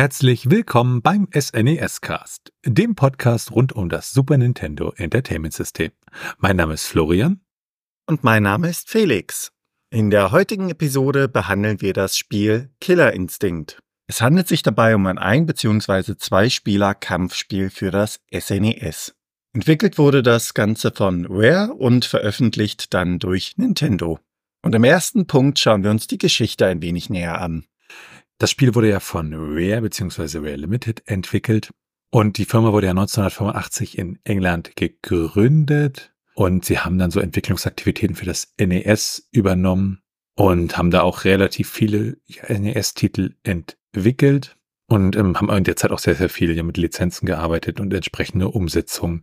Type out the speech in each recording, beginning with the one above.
Herzlich willkommen beim SNES Cast, dem Podcast rund um das Super Nintendo Entertainment System. Mein Name ist Florian. Und mein Name ist Felix. In der heutigen Episode behandeln wir das Spiel Killer Instinct. Es handelt sich dabei um ein ein- bzw. zwei-Spieler-Kampfspiel für das SNES. Entwickelt wurde das Ganze von Rare und veröffentlicht dann durch Nintendo. Und im ersten Punkt schauen wir uns die Geschichte ein wenig näher an. Das Spiel wurde ja von Rare bzw. Rare Limited entwickelt und die Firma wurde ja 1985 in England gegründet und sie haben dann so Entwicklungsaktivitäten für das NES übernommen und haben da auch relativ viele NES-Titel entwickelt und ähm, haben in der Zeit auch sehr, sehr viel ja, mit Lizenzen gearbeitet und entsprechende Umsetzungen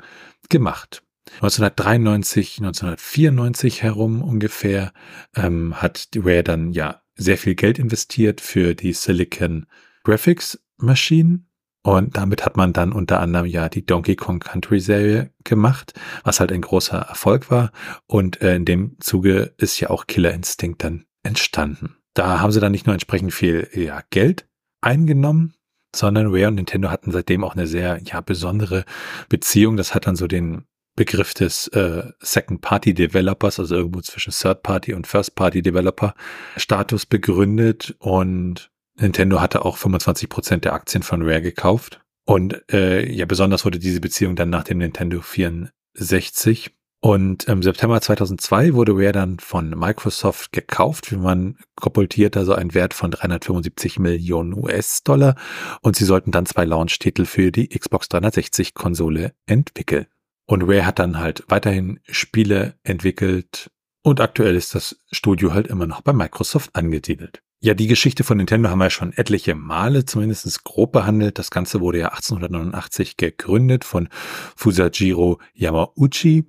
gemacht. 1993, 1994 herum ungefähr ähm, hat Rare dann ja sehr viel Geld investiert für die Silicon Graphics Maschinen. Und damit hat man dann unter anderem ja die Donkey Kong Country Serie gemacht, was halt ein großer Erfolg war. Und äh, in dem Zuge ist ja auch Killer Instinct dann entstanden. Da haben sie dann nicht nur entsprechend viel ja, Geld eingenommen, sondern Rare und Nintendo hatten seitdem auch eine sehr ja, besondere Beziehung. Das hat dann so den Begriff des äh, Second-Party-Developers, also irgendwo zwischen Third-Party und First-Party-Developer-Status begründet und Nintendo hatte auch 25 Prozent der Aktien von Rare gekauft. Und äh, ja, besonders wurde diese Beziehung dann nach dem Nintendo 64. Und im September 2002 wurde Rare dann von Microsoft gekauft, wie man kopultiert, also ein Wert von 375 Millionen US-Dollar. Und sie sollten dann zwei Launch-Titel für die Xbox 360-Konsole entwickeln. Und Rare hat dann halt weiterhin Spiele entwickelt und aktuell ist das Studio halt immer noch bei Microsoft angesiedelt. Ja, die Geschichte von Nintendo haben wir schon etliche Male zumindest grob behandelt. Das Ganze wurde ja 1889 gegründet von Fusajiro Yamauchi.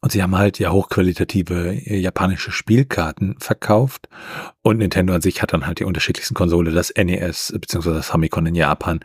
Und sie haben halt ja hochqualitative japanische Spielkarten verkauft. Und Nintendo an sich hat dann halt die unterschiedlichsten Konsole, das NES bzw. das Famicom in Japan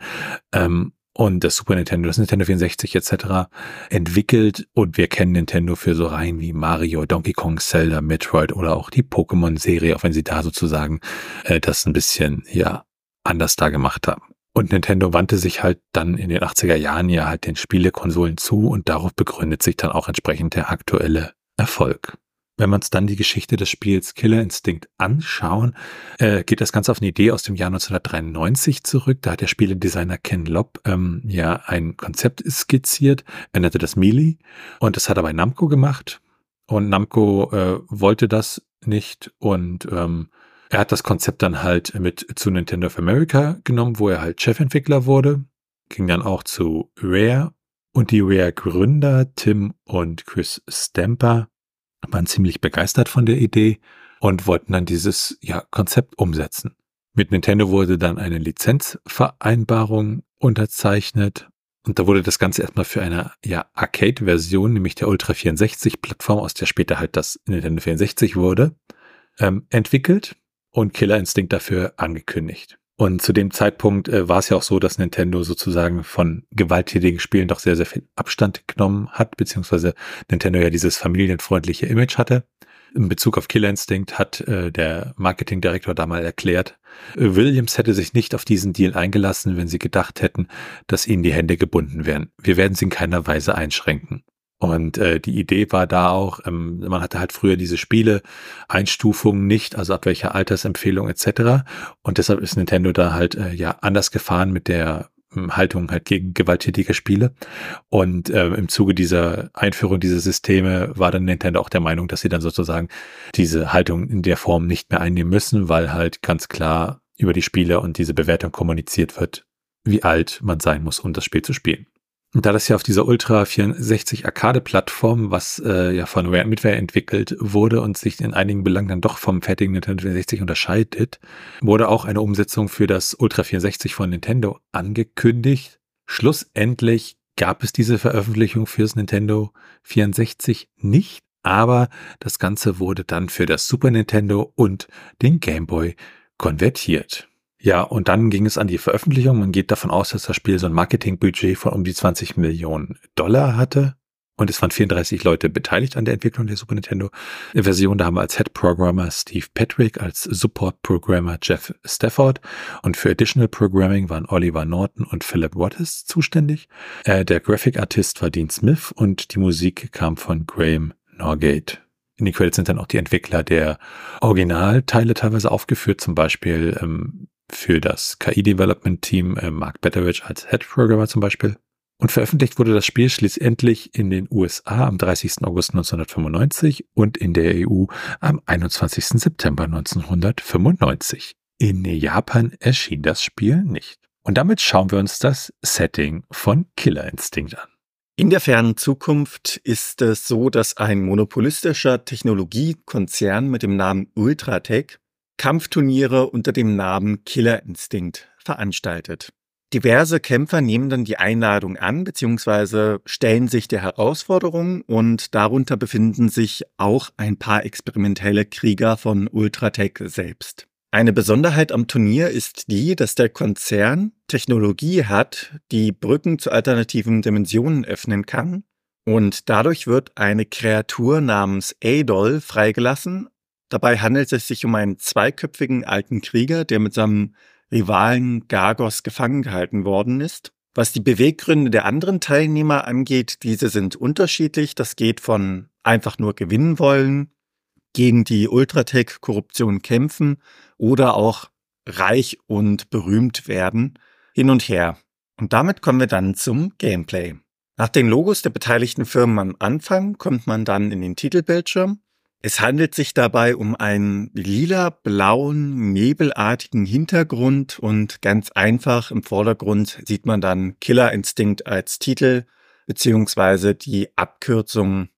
ähm, und das Super Nintendo, das Nintendo 64 etc. entwickelt und wir kennen Nintendo für so Reihen wie Mario, Donkey Kong, Zelda, Metroid oder auch die Pokémon-Serie, auch wenn sie da sozusagen äh, das ein bisschen ja anders da gemacht haben. Und Nintendo wandte sich halt dann in den 80er Jahren ja halt den Spielekonsolen zu und darauf begründet sich dann auch entsprechend der aktuelle Erfolg. Wenn wir uns dann die Geschichte des Spiels Killer Instinct anschauen, äh, geht das Ganze auf eine Idee aus dem Jahr 1993 zurück. Da hat der Spieledesigner Ken Lobb ähm, ja ein Konzept skizziert. Er nannte das Melee und das hat er bei Namco gemacht. Und Namco äh, wollte das nicht und ähm, er hat das Konzept dann halt mit zu Nintendo of America genommen, wo er halt Chefentwickler wurde. Ging dann auch zu Rare und die Rare-Gründer Tim und Chris Stamper waren ziemlich begeistert von der Idee und wollten dann dieses ja, Konzept umsetzen. Mit Nintendo wurde dann eine Lizenzvereinbarung unterzeichnet und da wurde das Ganze erstmal für eine ja, Arcade-Version, nämlich der Ultra 64-Plattform, aus der später halt das Nintendo 64 wurde, ähm, entwickelt und Killer Instinct dafür angekündigt. Und zu dem Zeitpunkt äh, war es ja auch so, dass Nintendo sozusagen von gewalttätigen Spielen doch sehr, sehr viel Abstand genommen hat, beziehungsweise Nintendo ja dieses familienfreundliche Image hatte. In Bezug auf Killer Instinct hat äh, der Marketingdirektor da mal erklärt, äh, Williams hätte sich nicht auf diesen Deal eingelassen, wenn sie gedacht hätten, dass ihnen die Hände gebunden wären. Wir werden sie in keiner Weise einschränken. Und äh, die Idee war da auch, ähm, man hatte halt früher diese Spiele, Einstufungen nicht, also ab welcher Altersempfehlung etc. Und deshalb ist Nintendo da halt äh, ja anders gefahren mit der ähm, Haltung halt gegen gewalttätige Spiele. Und äh, im Zuge dieser Einführung dieser Systeme war dann Nintendo auch der Meinung, dass sie dann sozusagen diese Haltung in der Form nicht mehr einnehmen müssen, weil halt ganz klar über die Spiele und diese Bewertung kommuniziert wird, wie alt man sein muss, um das Spiel zu spielen. Und da das ja auf dieser Ultra 64 Arcade-Plattform, was äh, ja von Rare Midware entwickelt wurde und sich in einigen Belangen dann doch vom fertigen Nintendo 64 unterscheidet, wurde auch eine Umsetzung für das Ultra 64 von Nintendo angekündigt. Schlussendlich gab es diese Veröffentlichung fürs Nintendo 64 nicht, aber das Ganze wurde dann für das Super Nintendo und den Game Boy konvertiert. Ja, und dann ging es an die Veröffentlichung. Man geht davon aus, dass das Spiel so ein Marketingbudget von um die 20 Millionen Dollar hatte. Und es waren 34 Leute beteiligt an der Entwicklung der Super Nintendo Version. Da haben wir als Head Programmer Steve Patrick, als Support Programmer Jeff Stafford und für Additional Programming waren Oliver Norton und Philip Wattis zuständig. Äh, der Graphic Artist war Dean Smith und die Musik kam von Graham Norgate. In den Credits sind dann auch die Entwickler der Originalteile teilweise aufgeführt, zum Beispiel ähm, für das KI-Development-Team äh, Mark Betteridge als Head Programmer zum Beispiel. Und veröffentlicht wurde das Spiel schließlich in den USA am 30. August 1995 und in der EU am 21. September 1995. In Japan erschien das Spiel nicht. Und damit schauen wir uns das Setting von Killer Instinct an. In der fernen Zukunft ist es so, dass ein monopolistischer Technologiekonzern mit dem Namen Ultratech Kampfturniere unter dem Namen Killer Instinct veranstaltet. Diverse Kämpfer nehmen dann die Einladung an bzw. stellen sich der Herausforderung und darunter befinden sich auch ein paar experimentelle Krieger von Ultratech selbst. Eine Besonderheit am Turnier ist die, dass der Konzern Technologie hat, die Brücken zu alternativen Dimensionen öffnen kann und dadurch wird eine Kreatur namens Adol freigelassen. Dabei handelt es sich um einen zweiköpfigen alten Krieger, der mit seinem Rivalen Gargos gefangen gehalten worden ist. Was die Beweggründe der anderen Teilnehmer angeht, diese sind unterschiedlich. Das geht von einfach nur gewinnen wollen, gegen die Ultratech-Korruption kämpfen oder auch reich und berühmt werden, hin und her. Und damit kommen wir dann zum Gameplay. Nach den Logos der beteiligten Firmen am Anfang kommt man dann in den Titelbildschirm es handelt sich dabei um einen lila-blauen, nebelartigen Hintergrund und ganz einfach im Vordergrund sieht man dann Killer Instinct als Titel beziehungsweise die Abkürzung,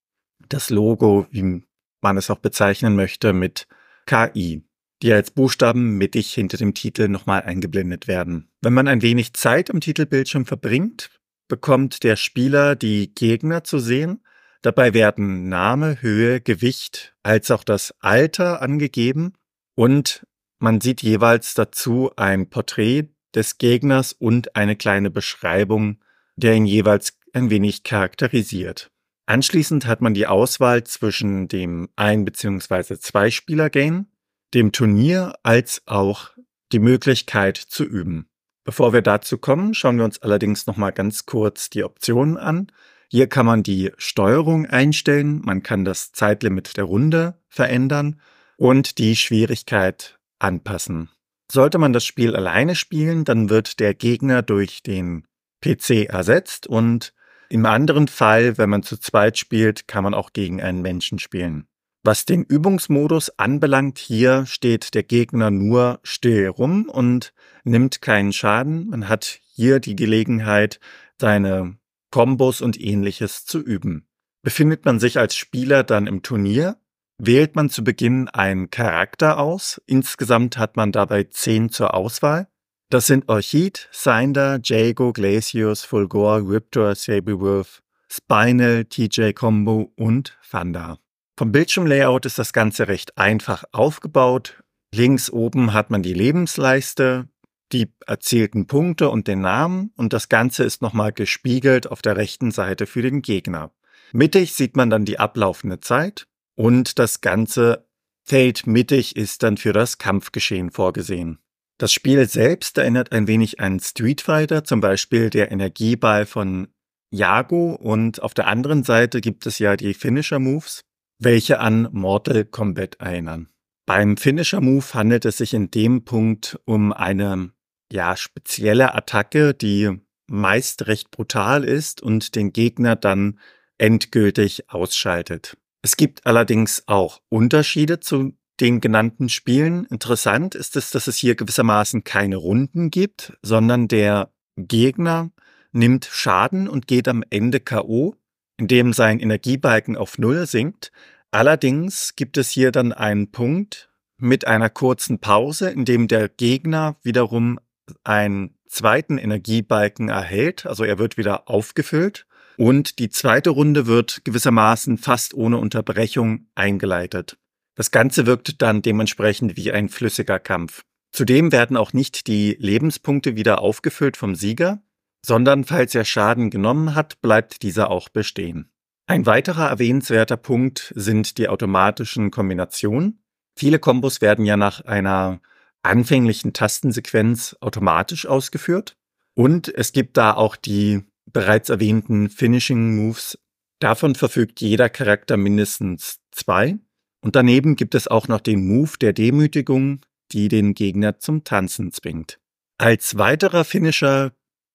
das Logo, wie man es auch bezeichnen möchte, mit KI, die als Buchstaben mittig hinter dem Titel nochmal eingeblendet werden. Wenn man ein wenig Zeit am Titelbildschirm verbringt, bekommt der Spieler die Gegner zu sehen Dabei werden Name, Höhe, Gewicht als auch das Alter angegeben und man sieht jeweils dazu ein Porträt des Gegners und eine kleine Beschreibung, der ihn jeweils ein wenig charakterisiert. Anschließend hat man die Auswahl zwischen dem Ein- bzw. Zwei-Spieler-Game, dem Turnier als auch die Möglichkeit zu üben. Bevor wir dazu kommen, schauen wir uns allerdings nochmal ganz kurz die Optionen an. Hier kann man die Steuerung einstellen, man kann das Zeitlimit der Runde verändern und die Schwierigkeit anpassen. Sollte man das Spiel alleine spielen, dann wird der Gegner durch den PC ersetzt und im anderen Fall, wenn man zu zweit spielt, kann man auch gegen einen Menschen spielen. Was den Übungsmodus anbelangt, hier steht der Gegner nur still rum und nimmt keinen Schaden. Man hat hier die Gelegenheit, seine Kombos und ähnliches zu üben. Befindet man sich als Spieler dann im Turnier, wählt man zu Beginn einen Charakter aus. Insgesamt hat man dabei zehn zur Auswahl. Das sind Orchid, Cinder, Jago, Glacius, Fulgor, Riptor, Sabywolf, Spinal, TJ Combo und Thunder. Vom Bildschirmlayout ist das Ganze recht einfach aufgebaut. Links oben hat man die Lebensleiste, die erzielten Punkte und den Namen und das Ganze ist nochmal gespiegelt auf der rechten Seite für den Gegner. Mittig sieht man dann die ablaufende Zeit und das ganze Feld mittig ist dann für das Kampfgeschehen vorgesehen. Das Spiel selbst erinnert ein wenig an Street Fighter, zum Beispiel der Energieball von Yago und auf der anderen Seite gibt es ja die Finisher Moves, welche an Mortal Kombat erinnern. Beim Finisher Move handelt es sich in dem Punkt um eine ja, spezielle Attacke, die meist recht brutal ist und den Gegner dann endgültig ausschaltet. Es gibt allerdings auch Unterschiede zu den genannten Spielen. Interessant ist es, dass es hier gewissermaßen keine Runden gibt, sondern der Gegner nimmt Schaden und geht am Ende KO, indem sein Energiebalken auf Null sinkt. Allerdings gibt es hier dann einen Punkt mit einer kurzen Pause, in dem der Gegner wiederum einen zweiten Energiebalken erhält, also er wird wieder aufgefüllt und die zweite Runde wird gewissermaßen fast ohne Unterbrechung eingeleitet. Das Ganze wirkt dann dementsprechend wie ein flüssiger Kampf. Zudem werden auch nicht die Lebenspunkte wieder aufgefüllt vom Sieger, sondern falls er Schaden genommen hat, bleibt dieser auch bestehen. Ein weiterer erwähnenswerter Punkt sind die automatischen Kombinationen. Viele Kombos werden ja nach einer anfänglichen Tastensequenz automatisch ausgeführt. Und es gibt da auch die bereits erwähnten Finishing Moves. Davon verfügt jeder Charakter mindestens zwei. Und daneben gibt es auch noch den Move der Demütigung, die den Gegner zum Tanzen zwingt. Als weiterer Finisher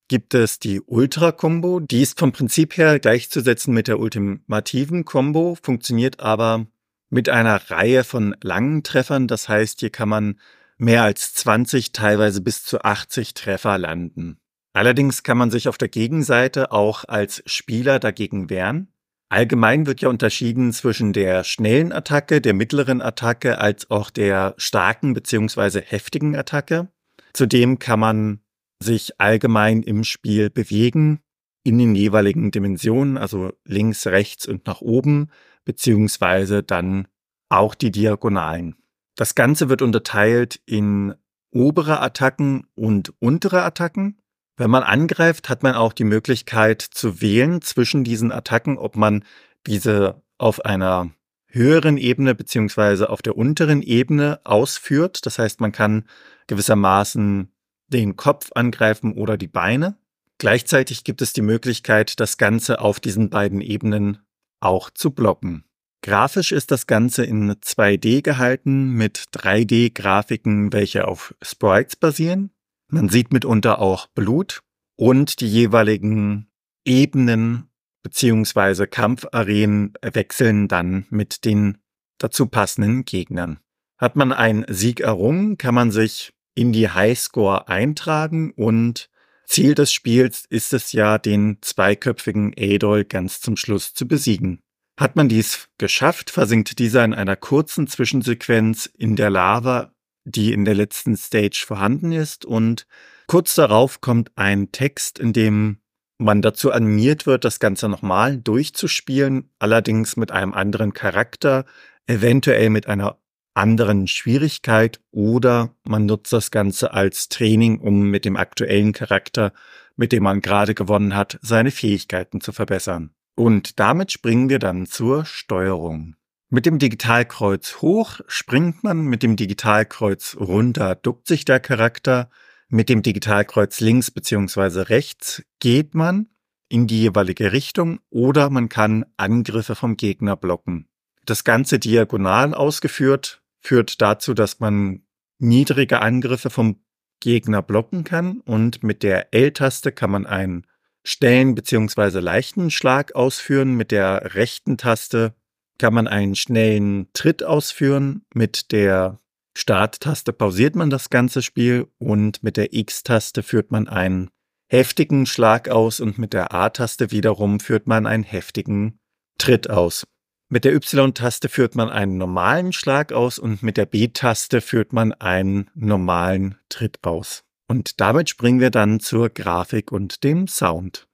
gibt es die Ultra-Combo. Die ist vom Prinzip her gleichzusetzen mit der ultimativen Combo, funktioniert aber mit einer Reihe von langen Treffern. Das heißt, hier kann man mehr als 20, teilweise bis zu 80 Treffer landen. Allerdings kann man sich auf der Gegenseite auch als Spieler dagegen wehren. Allgemein wird ja unterschieden zwischen der schnellen Attacke, der mittleren Attacke als auch der starken bzw. heftigen Attacke. Zudem kann man sich allgemein im Spiel bewegen in den jeweiligen Dimensionen, also links, rechts und nach oben, beziehungsweise dann auch die Diagonalen. Das Ganze wird unterteilt in obere Attacken und untere Attacken. Wenn man angreift, hat man auch die Möglichkeit zu wählen zwischen diesen Attacken, ob man diese auf einer höheren Ebene beziehungsweise auf der unteren Ebene ausführt. Das heißt, man kann gewissermaßen den Kopf angreifen oder die Beine. Gleichzeitig gibt es die Möglichkeit, das Ganze auf diesen beiden Ebenen auch zu blocken. Grafisch ist das Ganze in 2D gehalten mit 3D-Grafiken, welche auf Sprites basieren. Man sieht mitunter auch Blut und die jeweiligen Ebenen beziehungsweise Kampfarenen wechseln dann mit den dazu passenden Gegnern. Hat man einen Sieg errungen, kann man sich in die Highscore eintragen und Ziel des Spiels ist es ja, den zweiköpfigen Adol ganz zum Schluss zu besiegen. Hat man dies geschafft, versinkt dieser in einer kurzen Zwischensequenz in der Lava die in der letzten Stage vorhanden ist. Und kurz darauf kommt ein Text, in dem man dazu animiert wird, das Ganze nochmal durchzuspielen, allerdings mit einem anderen Charakter, eventuell mit einer anderen Schwierigkeit oder man nutzt das Ganze als Training, um mit dem aktuellen Charakter, mit dem man gerade gewonnen hat, seine Fähigkeiten zu verbessern. Und damit springen wir dann zur Steuerung. Mit dem Digitalkreuz hoch springt man, mit dem Digitalkreuz runter duckt sich der Charakter, mit dem Digitalkreuz links beziehungsweise rechts geht man in die jeweilige Richtung oder man kann Angriffe vom Gegner blocken. Das Ganze diagonal ausgeführt führt dazu, dass man niedrige Angriffe vom Gegner blocken kann und mit der L-Taste kann man einen schnellen beziehungsweise leichten Schlag ausführen. Mit der rechten Taste kann man einen schnellen Tritt ausführen. Mit der Starttaste pausiert man das ganze Spiel und mit der X-Taste führt man einen heftigen Schlag aus und mit der A-Taste wiederum führt man einen heftigen Tritt aus. Mit der Y-Taste führt man einen normalen Schlag aus und mit der B-Taste führt man einen normalen Tritt aus. Und damit springen wir dann zur Grafik und dem Sound.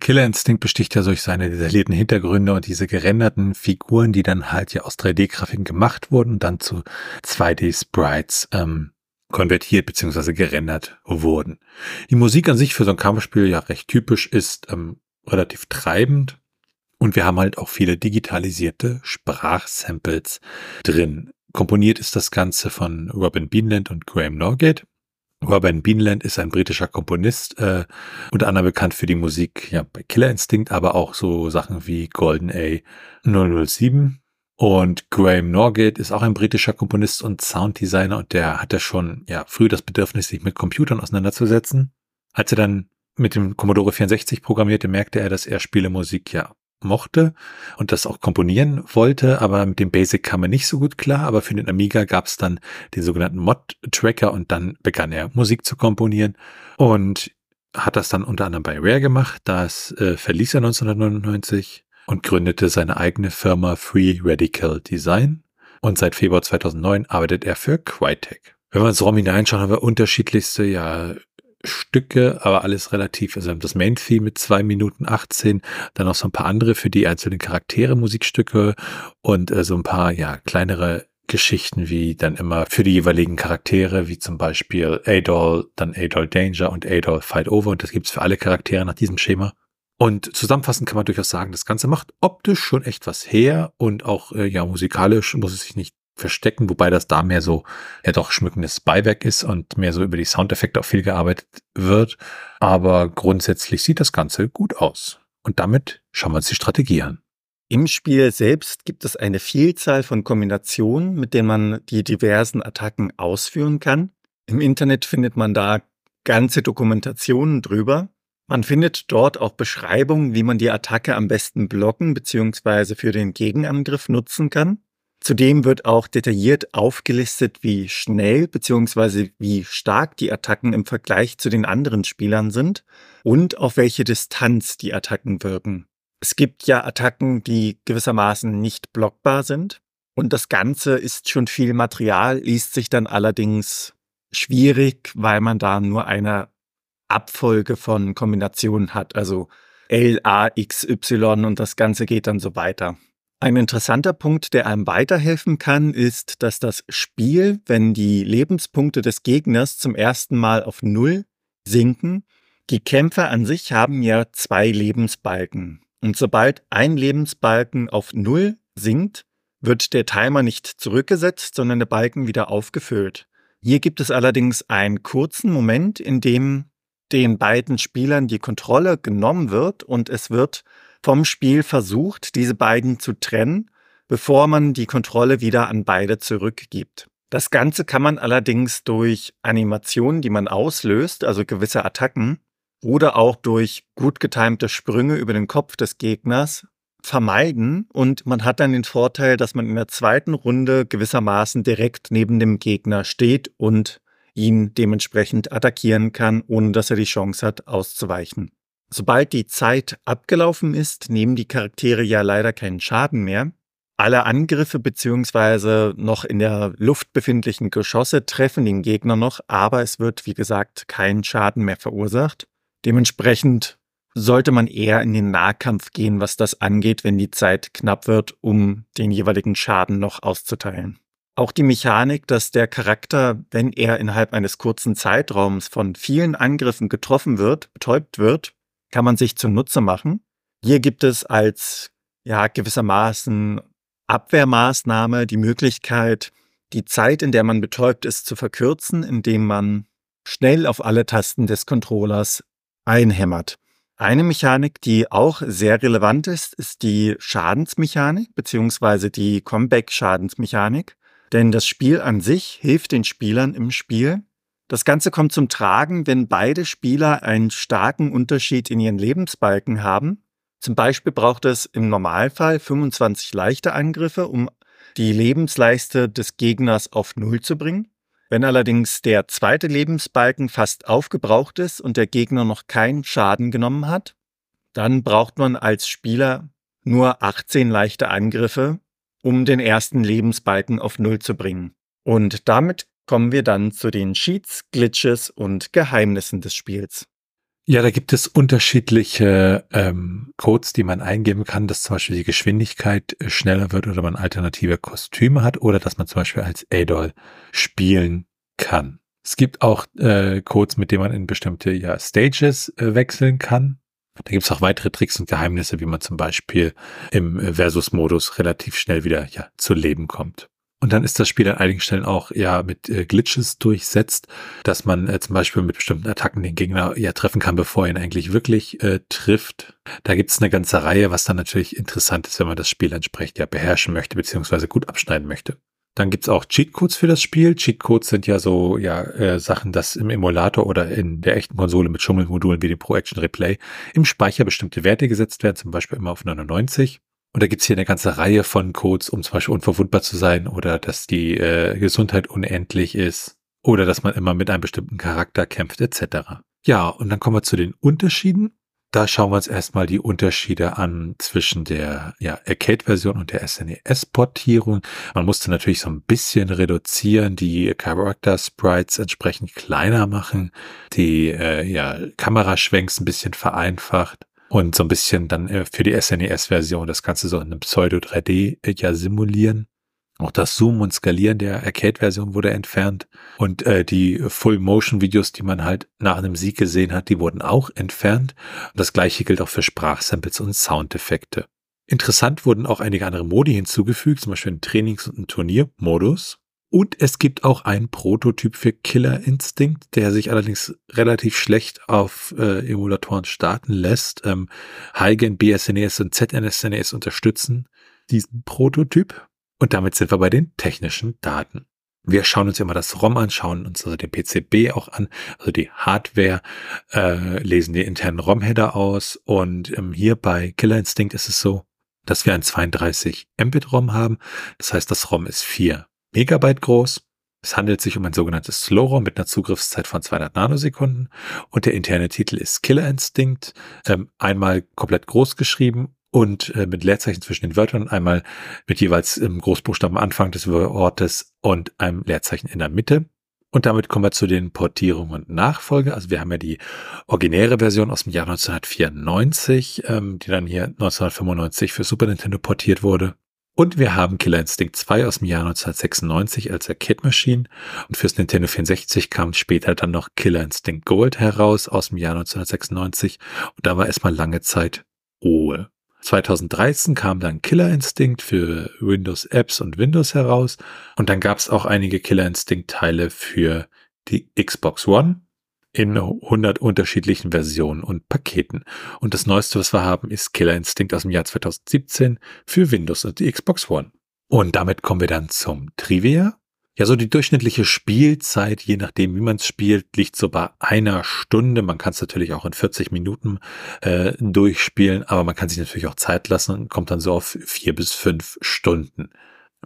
Killer Instinct besticht ja durch seine detaillierten Hintergründe und diese gerenderten Figuren, die dann halt ja aus 3D-Grafiken gemacht wurden und dann zu 2D-Sprites ähm, konvertiert bzw. gerendert wurden. Die Musik an sich für so ein Kampfspiel ja recht typisch ist, ähm, relativ treibend und wir haben halt auch viele digitalisierte Sprachsamples drin. Komponiert ist das Ganze von Robin Beanland und Graham Norgate. Robin Beanland ist ein britischer Komponist, äh, unter anderem bekannt für die Musik ja, bei Killer Instinct, aber auch so Sachen wie Golden A 007. Und Graham Norgate ist auch ein britischer Komponist und Sounddesigner und der hatte schon ja früh das Bedürfnis, sich mit Computern auseinanderzusetzen. Als er dann mit dem Commodore 64 programmierte, merkte er, dass er Spielemusik ja mochte und das auch komponieren wollte, aber mit dem Basic kam er nicht so gut klar. Aber für den Amiga gab es dann den sogenannten Mod-Tracker und dann begann er Musik zu komponieren und hat das dann unter anderem bei Rare gemacht. Das äh, verließ er 1999 und gründete seine eigene Firma Free Radical Design. Und seit Februar 2009 arbeitet er für Crytek. Wenn wir uns ROM hineinschauen, haben wir unterschiedlichste ja, Stücke, aber alles relativ, also das Main-Theme mit zwei Minuten 18, dann noch so ein paar andere für die einzelnen Charaktere Musikstücke und äh, so ein paar, ja, kleinere Geschichten wie dann immer für die jeweiligen Charaktere, wie zum Beispiel Adol, dann Adol Danger und Adol Fight Over und das gibt's für alle Charaktere nach diesem Schema. Und zusammenfassend kann man durchaus sagen, das Ganze macht optisch schon echt was her und auch äh, ja musikalisch muss es sich nicht verstecken, wobei das da mehr so ja doch schmückendes Beiwerk ist und mehr so über die Soundeffekte auch viel gearbeitet wird. Aber grundsätzlich sieht das Ganze gut aus. Und damit schauen wir uns die Strategie an. Im Spiel selbst gibt es eine Vielzahl von Kombinationen, mit denen man die diversen Attacken ausführen kann. Im Internet findet man da ganze Dokumentationen drüber. Man findet dort auch Beschreibungen, wie man die Attacke am besten blocken bzw. für den Gegenangriff nutzen kann. Zudem wird auch detailliert aufgelistet, wie schnell bzw. wie stark die Attacken im Vergleich zu den anderen Spielern sind und auf welche Distanz die Attacken wirken. Es gibt ja Attacken, die gewissermaßen nicht blockbar sind und das Ganze ist schon viel Material, liest sich dann allerdings schwierig, weil man da nur eine Abfolge von Kombinationen hat, also L, A, X, Y und das Ganze geht dann so weiter. Ein interessanter Punkt, der einem weiterhelfen kann, ist, dass das Spiel, wenn die Lebenspunkte des Gegners zum ersten Mal auf Null sinken, die Kämpfer an sich haben ja zwei Lebensbalken. Und sobald ein Lebensbalken auf Null sinkt, wird der Timer nicht zurückgesetzt, sondern der Balken wieder aufgefüllt. Hier gibt es allerdings einen kurzen Moment, in dem den beiden Spielern die Kontrolle genommen wird und es wird vom Spiel versucht, diese beiden zu trennen, bevor man die Kontrolle wieder an beide zurückgibt. Das Ganze kann man allerdings durch Animationen, die man auslöst, also gewisse Attacken, oder auch durch gut getimte Sprünge über den Kopf des Gegners vermeiden und man hat dann den Vorteil, dass man in der zweiten Runde gewissermaßen direkt neben dem Gegner steht und ihn dementsprechend attackieren kann, ohne dass er die Chance hat, auszuweichen. Sobald die Zeit abgelaufen ist, nehmen die Charaktere ja leider keinen Schaden mehr. Alle Angriffe bzw. noch in der Luft befindlichen Geschosse treffen den Gegner noch, aber es wird, wie gesagt, kein Schaden mehr verursacht. Dementsprechend sollte man eher in den Nahkampf gehen, was das angeht, wenn die Zeit knapp wird, um den jeweiligen Schaden noch auszuteilen. Auch die Mechanik, dass der Charakter, wenn er innerhalb eines kurzen Zeitraums von vielen Angriffen getroffen wird, betäubt wird, kann man sich zunutze machen. Hier gibt es als ja gewissermaßen Abwehrmaßnahme die Möglichkeit, die Zeit, in der man betäubt ist, zu verkürzen, indem man schnell auf alle Tasten des Controllers einhämmert. Eine Mechanik, die auch sehr relevant ist, ist die Schadensmechanik bzw. die Comeback-Schadensmechanik. Denn das Spiel an sich hilft den Spielern im Spiel, das Ganze kommt zum Tragen, wenn beide Spieler einen starken Unterschied in ihren Lebensbalken haben. Zum Beispiel braucht es im Normalfall 25 leichte Angriffe, um die Lebensleiste des Gegners auf Null zu bringen. Wenn allerdings der zweite Lebensbalken fast aufgebraucht ist und der Gegner noch keinen Schaden genommen hat, dann braucht man als Spieler nur 18 leichte Angriffe, um den ersten Lebensbalken auf Null zu bringen. Und damit kommen wir dann zu den Cheats, Glitches und Geheimnissen des Spiels. Ja, da gibt es unterschiedliche ähm, Codes, die man eingeben kann, dass zum Beispiel die Geschwindigkeit äh, schneller wird oder man alternative Kostüme hat oder dass man zum Beispiel als Adol spielen kann. Es gibt auch äh, Codes, mit denen man in bestimmte ja, Stages äh, wechseln kann. Da gibt es auch weitere Tricks und Geheimnisse, wie man zum Beispiel im Versus-Modus relativ schnell wieder ja, zu Leben kommt. Und dann ist das Spiel an einigen Stellen auch ja mit äh, Glitches durchsetzt, dass man äh, zum Beispiel mit bestimmten Attacken den Gegner ja treffen kann, bevor er ihn eigentlich wirklich äh, trifft. Da gibt es eine ganze Reihe, was dann natürlich interessant ist, wenn man das Spiel entsprechend ja beherrschen möchte, beziehungsweise gut abschneiden möchte. Dann gibt's auch Cheatcodes für das Spiel. Cheatcodes sind ja so ja äh, Sachen, dass im Emulator oder in der echten Konsole mit Schummelmodulen wie dem Pro Action Replay im Speicher bestimmte Werte gesetzt werden, zum Beispiel immer auf 99. Und da gibt's hier eine ganze Reihe von Codes, um zum Beispiel unverwundbar zu sein oder dass die äh, Gesundheit unendlich ist oder dass man immer mit einem bestimmten Charakter kämpft etc. Ja, und dann kommen wir zu den Unterschieden. Da schauen wir uns erstmal die Unterschiede an zwischen der ja, Arcade-Version und der SNES-Portierung. Man musste natürlich so ein bisschen reduzieren, die Character-Sprites entsprechend kleiner machen, die äh, ja, Kameraschwenks ein bisschen vereinfacht und so ein bisschen dann äh, für die SNES-Version das Ganze so in einem Pseudo 3D äh, ja simulieren. Auch das Zoom und Skalieren der Arcade-Version wurde entfernt. Und äh, die Full-Motion-Videos, die man halt nach einem Sieg gesehen hat, die wurden auch entfernt. Und das gleiche gilt auch für Sprachsamples und Soundeffekte. Interessant wurden auch einige andere Modi hinzugefügt, zum Beispiel ein Trainings- und ein Turniermodus. Und es gibt auch einen Prototyp für Killer Instinct, der sich allerdings relativ schlecht auf äh, Emulatoren starten lässt. Ähm, Heigen, BSNES und ZNSNES unterstützen diesen Prototyp. Und damit sind wir bei den technischen Daten. Wir schauen uns immer das ROM an, schauen uns also den PCB auch an, also die Hardware, äh, lesen die internen ROM-Header aus. Und ähm, hier bei Killer Instinct ist es so, dass wir ein 32 Mbit ROM haben. Das heißt, das ROM ist 4 Megabyte groß. Es handelt sich um ein sogenanntes Slow ROM mit einer Zugriffszeit von 200 Nanosekunden und der interne Titel ist Killer Instinct, ähm, einmal komplett groß geschrieben und äh, mit Leerzeichen zwischen den Wörtern, einmal mit jeweils im Großbuchstaben Anfang des Wortes und einem Leerzeichen in der Mitte. Und damit kommen wir zu den Portierungen und Nachfolge. Also wir haben ja die originäre Version aus dem Jahr 1994, ähm, die dann hier 1995 für Super Nintendo portiert wurde. Und wir haben Killer Instinct 2 aus dem Jahr 1996 als Arcade Machine. Und fürs Nintendo 64 kam später dann noch Killer Instinct Gold heraus aus dem Jahr 1996. Und da war erstmal lange Zeit Ruhe. 2013 kam dann Killer Instinct für Windows Apps und Windows heraus. Und dann gab es auch einige Killer Instinct Teile für die Xbox One in 100 unterschiedlichen Versionen und Paketen. Und das neueste, was wir haben, ist Killer Instinct aus dem Jahr 2017 für Windows und die Xbox One. Und damit kommen wir dann zum Trivia. Ja, so die durchschnittliche Spielzeit, je nachdem, wie man es spielt, liegt so bei einer Stunde. Man kann es natürlich auch in 40 Minuten äh, durchspielen, aber man kann sich natürlich auch Zeit lassen und kommt dann so auf vier bis fünf Stunden.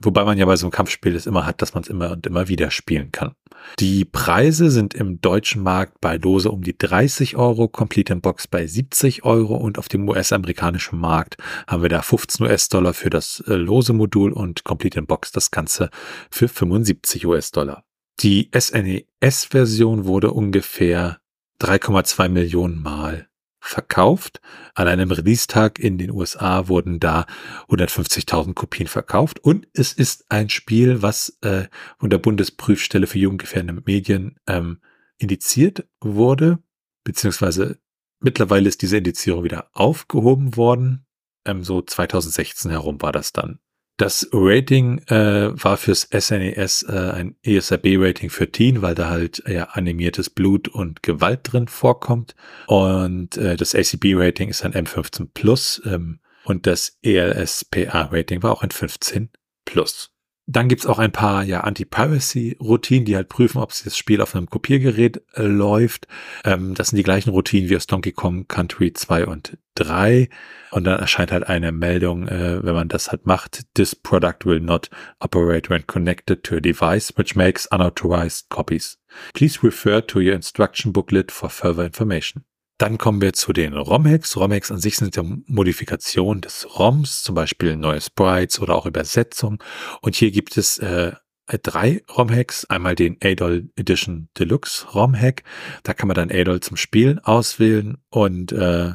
Wobei man ja bei so einem Kampfspiel es immer hat, dass man es immer und immer wieder spielen kann. Die Preise sind im deutschen Markt bei Dose um die 30 Euro, Complete in Box bei 70 Euro und auf dem US-amerikanischen Markt haben wir da 15 US-Dollar für das äh, lose Modul und Complete in Box das Ganze für 75 US-Dollar. Die SNES-Version wurde ungefähr 3,2 Millionen Mal verkauft. An einem Release-Tag in den USA wurden da 150.000 Kopien verkauft. Und es ist ein Spiel, was äh, von der Bundesprüfstelle für jugendgefährdende Medien ähm, indiziert wurde, beziehungsweise mittlerweile ist diese Indizierung wieder aufgehoben worden. Ähm, so 2016 herum war das dann. Das Rating äh, war fürs SNES e äh, ein ESRB-Rating für Teen, weil da halt ja animiertes Blut und Gewalt drin vorkommt. Und äh, das ACB-Rating ist ein M15 Plus ähm, und das ELSPA-Rating war auch ein 15 Plus. Dann gibt's auch ein paar ja Anti-Piracy-Routinen, die halt prüfen, ob das Spiel auf einem Kopiergerät äh, läuft. Ähm, das sind die gleichen Routinen wie aus Donkey Kong Country 2 und 3. Und dann erscheint halt eine Meldung, äh, wenn man das halt macht, this product will not operate when connected to a device which makes unauthorized copies. Please refer to your instruction booklet for further information. Dann kommen wir zu den ROM-Hacks. ROM-Hacks an sich sind ja Modifikationen des ROMs, zum Beispiel neue Sprites oder auch Übersetzung. Und hier gibt es äh, drei ROM-Hacks. Einmal den ADOL Edition Deluxe ROM-Hack. Da kann man dann ADOL zum Spielen auswählen und äh,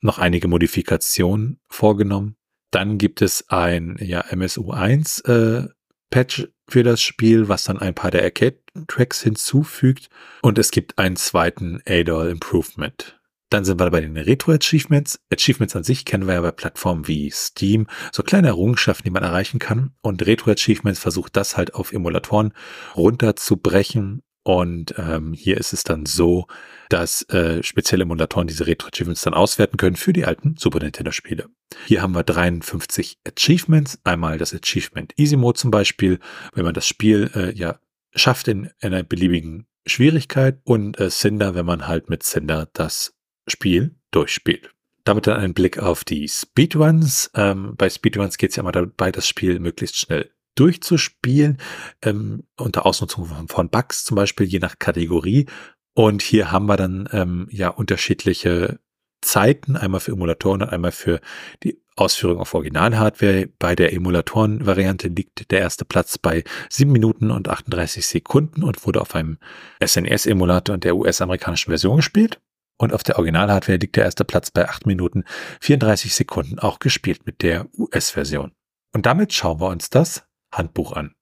noch einige Modifikationen vorgenommen. Dann gibt es ein ja, MSU1 äh, Patch für das Spiel, was dann ein paar der Arcade-Tracks hinzufügt. Und es gibt einen zweiten ADOL Improvement. Dann sind wir bei den Retro-Achievements. Achievements an sich kennen wir ja bei Plattformen wie Steam. So kleine Errungenschaften, die man erreichen kann. Und Retro-Achievements versucht das halt auf Emulatoren runterzubrechen. Und ähm, hier ist es dann so, dass äh, spezielle Emulatoren diese Retro-Achievements dann auswerten können für die alten Super Nintendo-Spiele. Hier haben wir 53 Achievements. Einmal das Achievement Easy Mode zum Beispiel, wenn man das Spiel äh, ja schafft in, in einer beliebigen Schwierigkeit und äh, Cinder, wenn man halt mit Cinder das Spiel durchspielt. Damit dann ein Blick auf die Speedruns. Ähm, bei Speedruns geht es ja immer dabei, das Spiel möglichst schnell durchzuspielen, ähm, unter Ausnutzung von, von, Bugs zum Beispiel, je nach Kategorie. Und hier haben wir dann ähm, ja unterschiedliche Zeiten, einmal für Emulatoren und einmal für die Ausführung auf Original-Hardware. Bei der Emulatoren-Variante liegt der erste Platz bei 7 Minuten und 38 Sekunden und wurde auf einem SNES-Emulator und der US-amerikanischen Version gespielt. Und auf der Original-Hardware liegt der erste Platz bei 8 Minuten 34 Sekunden, auch gespielt mit der US-Version. Und damit schauen wir uns das Handbuch an.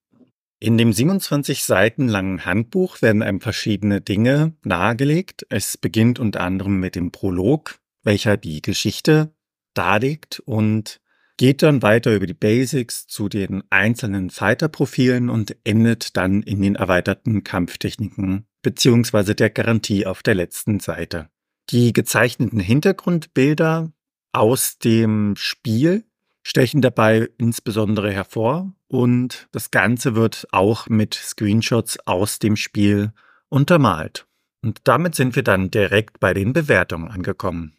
In dem 27 Seiten langen Handbuch werden einem verschiedene Dinge nahegelegt. Es beginnt unter anderem mit dem Prolog, welcher die Geschichte darlegt und geht dann weiter über die Basics zu den einzelnen Fighter-Profilen und endet dann in den erweiterten Kampftechniken beziehungsweise der Garantie auf der letzten Seite. Die gezeichneten Hintergrundbilder aus dem Spiel stechen dabei insbesondere hervor und das Ganze wird auch mit Screenshots aus dem Spiel untermalt. Und damit sind wir dann direkt bei den Bewertungen angekommen.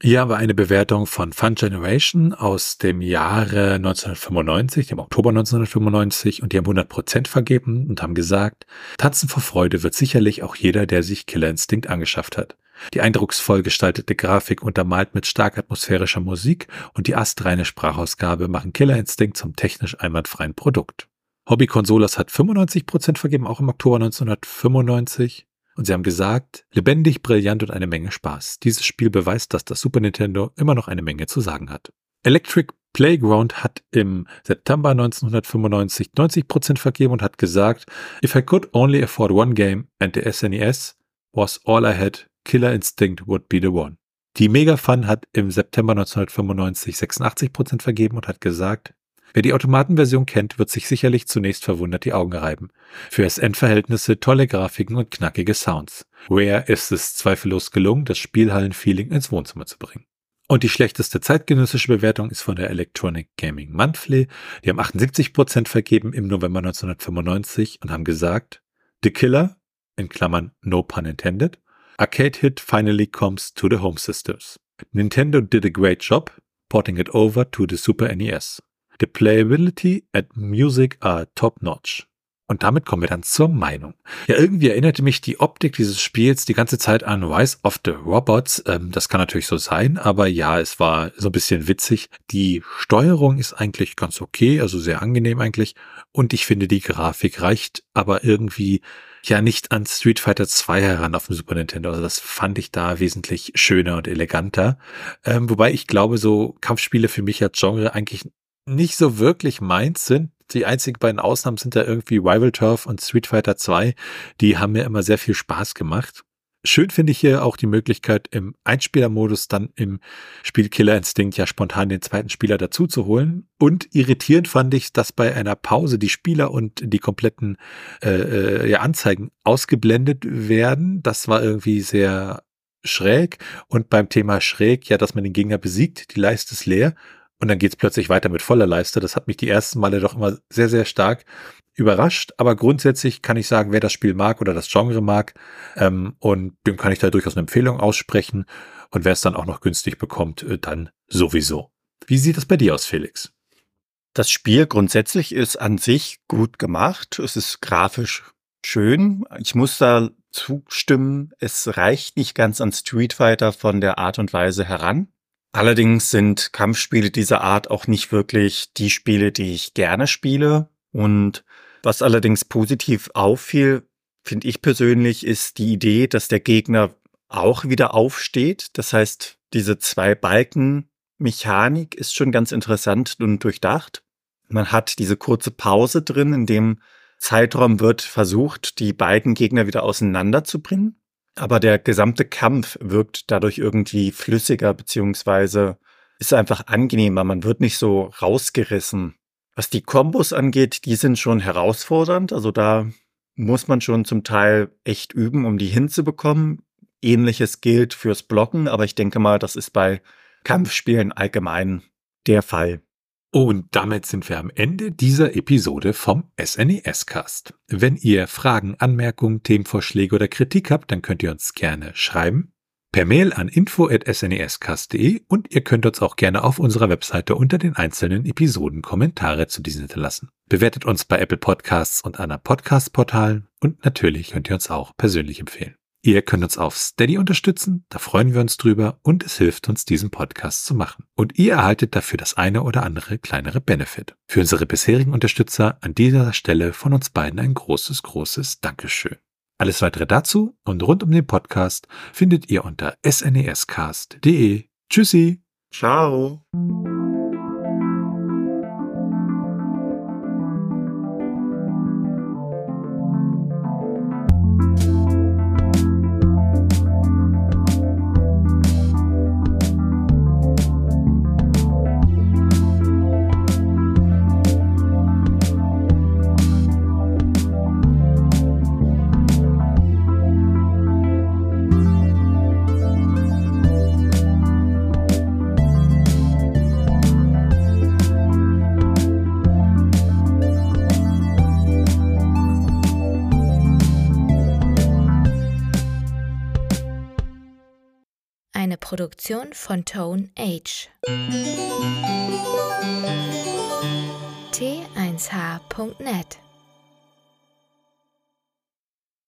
Hier haben wir eine Bewertung von Fun Generation aus dem Jahre 1995, dem Oktober 1995, und die haben 100% vergeben und haben gesagt, Tanzen vor Freude wird sicherlich auch jeder, der sich Killer Instinct angeschafft hat. Die eindrucksvoll gestaltete Grafik untermalt mit stark atmosphärischer Musik und die astreine Sprachausgabe machen Killer Instinct zum technisch einwandfreien Produkt. Hobby Consolas hat 95% vergeben, auch im Oktober 1995. Und sie haben gesagt, lebendig, brillant und eine Menge Spaß. Dieses Spiel beweist, dass das Super Nintendo immer noch eine Menge zu sagen hat. Electric Playground hat im September 1995 90% vergeben und hat gesagt, If I could only afford one game and the SNES was all I had, Killer Instinct would be the one. Die Mega Fun hat im September 1995 86% vergeben und hat gesagt, Wer die Automatenversion kennt, wird sich sicherlich zunächst verwundert die Augen reiben. Für SN-Verhältnisse tolle Grafiken und knackige Sounds. Rare ist es zweifellos gelungen, das Spielhallen-Feeling ins Wohnzimmer zu bringen. Und die schlechteste zeitgenössische Bewertung ist von der Electronic Gaming Monthly. Die haben 78% vergeben im November 1995 und haben gesagt, The Killer, in Klammern no pun intended, Arcade Hit finally comes to the home systems. Nintendo did a great job porting it over to the Super NES. The playability and music are top notch. Und damit kommen wir dann zur Meinung. Ja, irgendwie erinnerte mich die Optik dieses Spiels die ganze Zeit an Rise of the Robots. Ähm, das kann natürlich so sein, aber ja, es war so ein bisschen witzig. Die Steuerung ist eigentlich ganz okay, also sehr angenehm eigentlich. Und ich finde, die Grafik reicht aber irgendwie ja nicht an Street Fighter 2 heran auf dem Super Nintendo. Also das fand ich da wesentlich schöner und eleganter. Ähm, wobei ich glaube, so Kampfspiele für mich als Genre eigentlich nicht so wirklich meins sind. Die einzigen beiden Ausnahmen sind da irgendwie Rival Turf und Street Fighter 2. Die haben mir immer sehr viel Spaß gemacht. Schön finde ich hier auch die Möglichkeit, im Einspielermodus dann im Spiel Instinct ja spontan den zweiten Spieler dazu zu holen. Und irritierend fand ich, dass bei einer Pause die Spieler und die kompletten äh, äh ja, Anzeigen ausgeblendet werden. Das war irgendwie sehr schräg. Und beim Thema schräg, ja, dass man den Gegner besiegt, die Leiste ist leer und dann geht's plötzlich weiter mit voller Leiste. Das hat mich die ersten Male doch immer sehr, sehr stark überrascht. Aber grundsätzlich kann ich sagen, wer das Spiel mag oder das Genre mag, ähm, und dem kann ich da durchaus eine Empfehlung aussprechen. Und wer es dann auch noch günstig bekommt, äh, dann sowieso. Wie sieht das bei dir aus, Felix? Das Spiel grundsätzlich ist an sich gut gemacht. Es ist grafisch schön. Ich muss da zustimmen, es reicht nicht ganz an Street Fighter von der Art und Weise heran. Allerdings sind Kampfspiele dieser Art auch nicht wirklich die Spiele, die ich gerne spiele. Und was allerdings positiv auffiel, finde ich persönlich, ist die Idee, dass der Gegner auch wieder aufsteht. Das heißt, diese zwei Balken Mechanik ist schon ganz interessant und durchdacht. Man hat diese kurze Pause drin, in dem Zeitraum wird versucht, die beiden Gegner wieder auseinanderzubringen. Aber der gesamte Kampf wirkt dadurch irgendwie flüssiger, beziehungsweise ist einfach angenehmer. Man wird nicht so rausgerissen. Was die Kombos angeht, die sind schon herausfordernd. Also da muss man schon zum Teil echt üben, um die hinzubekommen. Ähnliches gilt fürs Blocken, aber ich denke mal, das ist bei Kampfspielen allgemein der Fall. Und damit sind wir am Ende dieser Episode vom SNES-Cast. Wenn ihr Fragen, Anmerkungen, Themenvorschläge oder Kritik habt, dann könnt ihr uns gerne schreiben. Per Mail an info.snescast.de und ihr könnt uns auch gerne auf unserer Webseite unter den einzelnen Episoden Kommentare zu diesen hinterlassen. Bewertet uns bei Apple Podcasts und anderen Podcast-Portalen und natürlich könnt ihr uns auch persönlich empfehlen. Ihr könnt uns auf Steady unterstützen, da freuen wir uns drüber und es hilft uns, diesen Podcast zu machen. Und ihr erhaltet dafür das eine oder andere kleinere Benefit. Für unsere bisherigen Unterstützer an dieser Stelle von uns beiden ein großes, großes Dankeschön. Alles weitere dazu und rund um den Podcast findet ihr unter snescast.de. Tschüssi. Ciao. Produktion von Tone Age. t1h.net